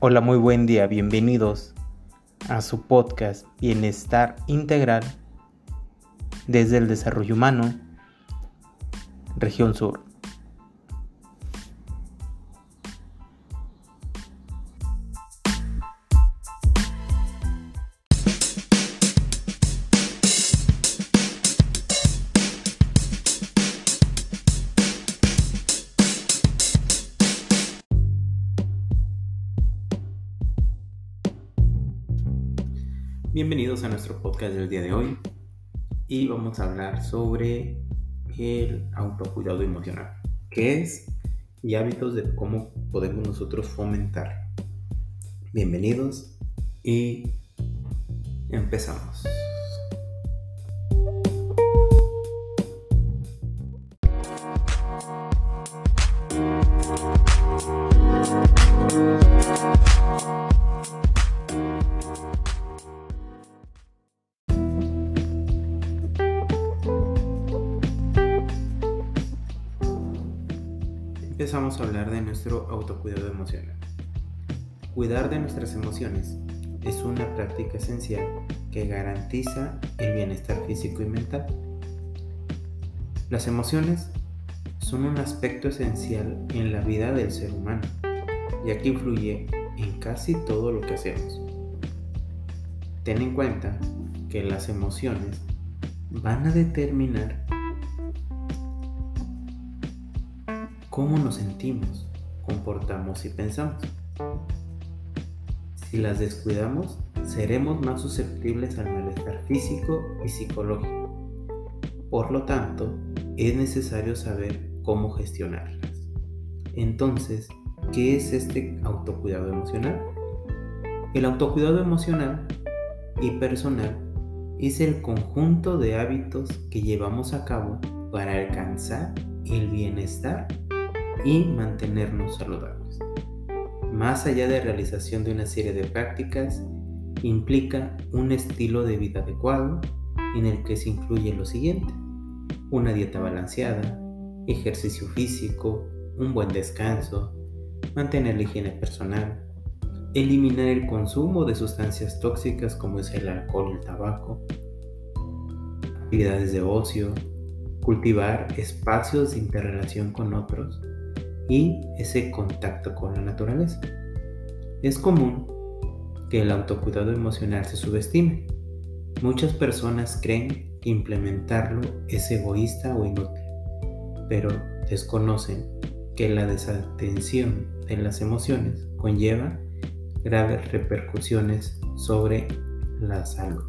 Hola, muy buen día, bienvenidos a su podcast Bienestar Integral desde el Desarrollo Humano, Región Sur. Bienvenidos a nuestro podcast del día de hoy y vamos a hablar sobre el autocuidado emocional, qué es y hábitos de cómo podemos nosotros fomentar. Bienvenidos y empezamos. Empezamos a hablar de nuestro autocuidado emocional. Cuidar de nuestras emociones es una práctica esencial que garantiza el bienestar físico y mental. Las emociones son un aspecto esencial en la vida del ser humano, ya que influye en casi todo lo que hacemos. Ten en cuenta que las emociones van a determinar cómo nos sentimos, comportamos y pensamos. Si las descuidamos, seremos más susceptibles al malestar físico y psicológico. Por lo tanto, es necesario saber cómo gestionarlas. Entonces, ¿qué es este autocuidado emocional? El autocuidado emocional y personal es el conjunto de hábitos que llevamos a cabo para alcanzar el bienestar y mantenernos saludables. Más allá de realización de una serie de prácticas, implica un estilo de vida adecuado en el que se incluye lo siguiente. Una dieta balanceada, ejercicio físico, un buen descanso, mantener la higiene personal, eliminar el consumo de sustancias tóxicas como es el alcohol y el tabaco, actividades de ocio, cultivar espacios de interrelación con otros, y ese contacto con la naturaleza. Es común que el autocuidado emocional se subestime. Muchas personas creen que implementarlo es egoísta o inútil, pero desconocen que la desatención de las emociones conlleva graves repercusiones sobre la salud.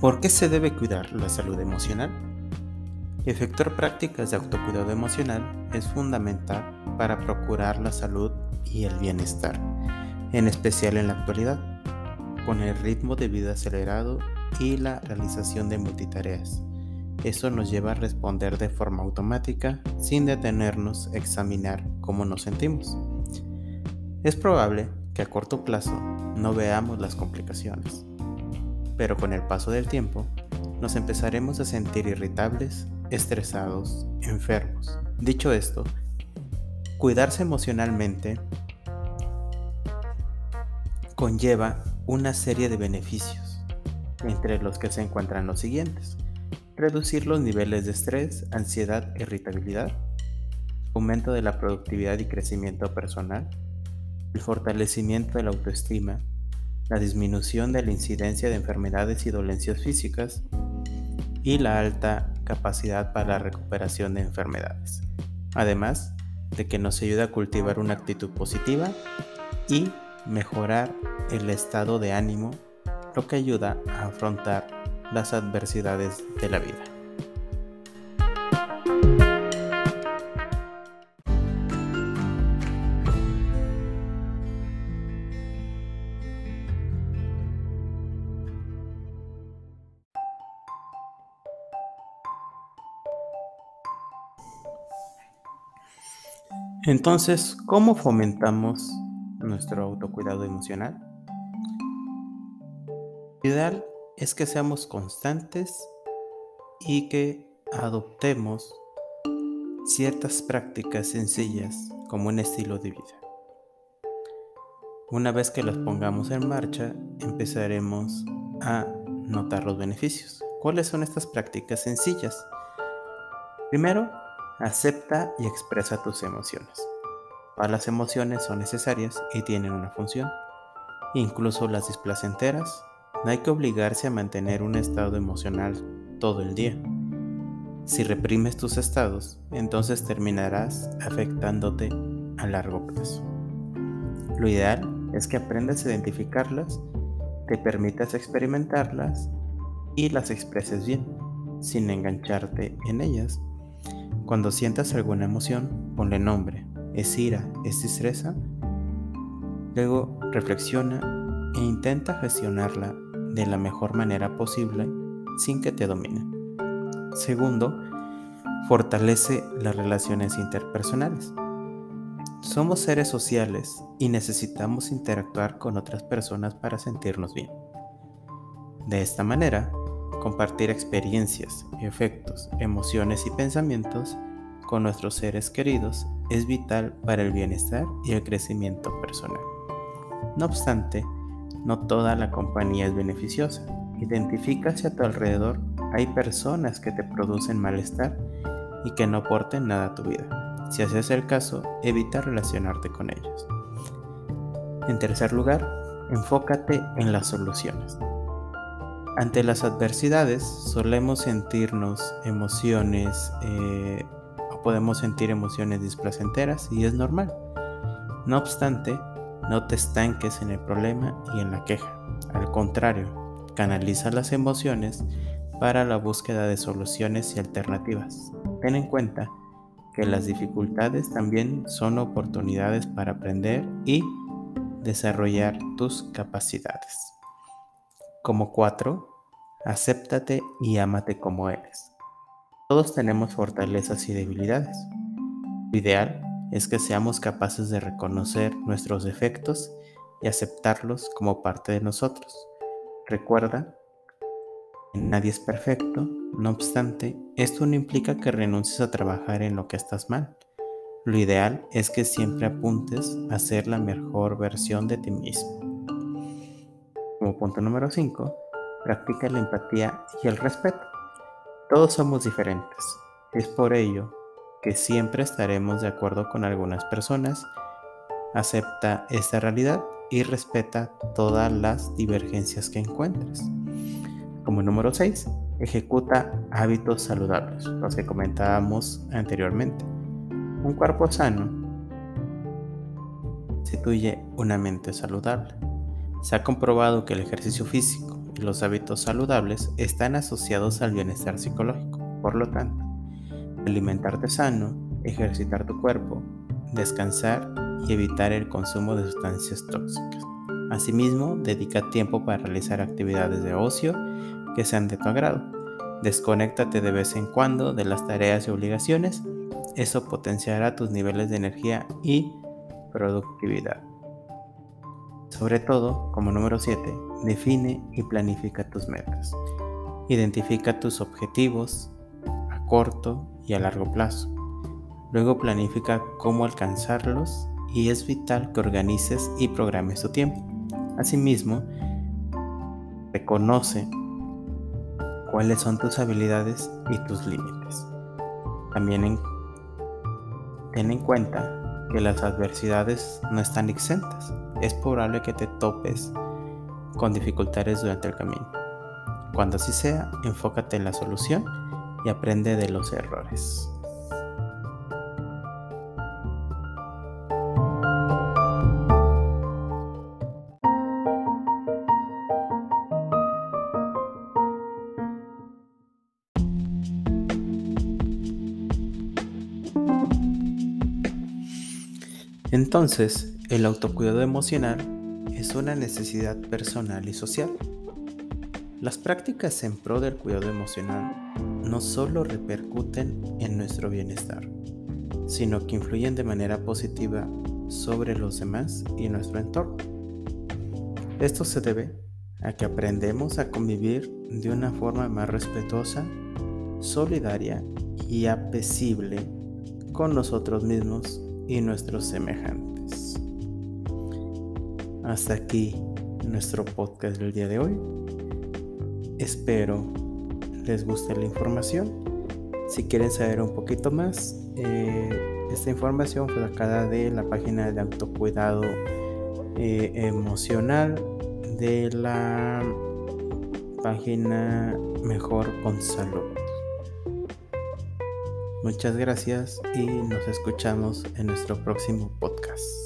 ¿Por qué se debe cuidar la salud emocional? Efectuar prácticas de autocuidado emocional es fundamental para procurar la salud y el bienestar, en especial en la actualidad, con el ritmo de vida acelerado y la realización de multitareas. Eso nos lleva a responder de forma automática sin detenernos a examinar cómo nos sentimos. Es probable que a corto plazo no veamos las complicaciones, pero con el paso del tiempo nos empezaremos a sentir irritables, estresados, enfermos. Dicho esto, cuidarse emocionalmente conlleva una serie de beneficios, entre los que se encuentran los siguientes. Reducir los niveles de estrés, ansiedad, irritabilidad, aumento de la productividad y crecimiento personal, el fortalecimiento de la autoestima, la disminución de la incidencia de enfermedades y dolencias físicas y la alta capacidad para la recuperación de enfermedades. Además de que nos ayuda a cultivar una actitud positiva y mejorar el estado de ánimo, lo que ayuda a afrontar las adversidades de la vida. Entonces, ¿cómo fomentamos nuestro autocuidado emocional? Ideal es que seamos constantes y que adoptemos ciertas prácticas sencillas como un estilo de vida. Una vez que las pongamos en marcha, empezaremos a notar los beneficios. ¿Cuáles son estas prácticas sencillas? Primero, acepta y expresa tus emociones. Las emociones son necesarias y tienen una función, incluso las displacenteras. No hay que obligarse a mantener un estado emocional todo el día. Si reprimes tus estados, entonces terminarás afectándote a largo plazo. Lo ideal es que aprendas a identificarlas, te permitas experimentarlas y las expreses bien, sin engancharte en ellas. Cuando sientas alguna emoción, ponle nombre. ¿Es ira? ¿Es distresa? Luego reflexiona e intenta gestionarla de la mejor manera posible sin que te domine. Segundo, fortalece las relaciones interpersonales. Somos seres sociales y necesitamos interactuar con otras personas para sentirnos bien. De esta manera, compartir experiencias, efectos, emociones y pensamientos con nuestros seres queridos es vital para el bienestar y el crecimiento personal. No obstante, no toda la compañía es beneficiosa. Identifica si a tu alrededor hay personas que te producen malestar y que no aporten nada a tu vida. Si haces el caso, evita relacionarte con ellos. En tercer lugar, enfócate en las soluciones. Ante las adversidades solemos sentirnos emociones eh, o podemos sentir emociones displacenteras y es normal. No obstante, no te estanques en el problema y en la queja. Al contrario, canaliza las emociones para la búsqueda de soluciones y alternativas. Ten en cuenta que las dificultades también son oportunidades para aprender y desarrollar tus capacidades. Como cuatro, acéptate y ámate como eres. Todos tenemos fortalezas y debilidades. Lo ideal es que seamos capaces de reconocer nuestros defectos y aceptarlos como parte de nosotros. Recuerda Nadie es perfecto, no obstante, esto no implica que renuncies a trabajar en lo que estás mal. Lo ideal es que siempre apuntes a ser la mejor versión de ti mismo. Como punto número 5, practica la empatía y el respeto. Todos somos diferentes. Es por ello que siempre estaremos de acuerdo con algunas personas. Acepta esta realidad y respeta todas las divergencias que encuentres. Como número 6, ejecuta hábitos saludables, los que comentábamos anteriormente. Un cuerpo sano constituye una mente saludable. Se ha comprobado que el ejercicio físico y los hábitos saludables están asociados al bienestar psicológico. Por lo tanto, alimentarte sano, ejercitar tu cuerpo, descansar y evitar el consumo de sustancias tóxicas. Asimismo, dedica tiempo para realizar actividades de ocio que sean de tu agrado. Desconéctate de vez en cuando de las tareas y obligaciones. Eso potenciará tus niveles de energía y productividad. Sobre todo, como número 7, define y planifica tus metas. Identifica tus objetivos a corto y a largo plazo. Luego planifica cómo alcanzarlos y es vital que organices y programes tu tiempo. Asimismo, reconoce cuáles son tus habilidades y tus límites. También ten en cuenta que las adversidades no están exentas. Es probable que te topes con dificultades durante el camino. Cuando así sea, enfócate en la solución y aprende de los errores. Entonces, el autocuidado emocional es una necesidad personal y social. Las prácticas en pro del cuidado emocional no solo repercuten en nuestro bienestar, sino que influyen de manera positiva sobre los demás y nuestro entorno. Esto se debe a que aprendemos a convivir de una forma más respetuosa, solidaria y apesible con nosotros mismos y nuestros semejantes. Hasta aquí nuestro podcast del día de hoy. Espero les guste la información. Si quieren saber un poquito más, eh, esta información fue sacada de la página de autocuidado eh, emocional de la página Mejor con Salud. Muchas gracias y nos escuchamos en nuestro próximo podcast.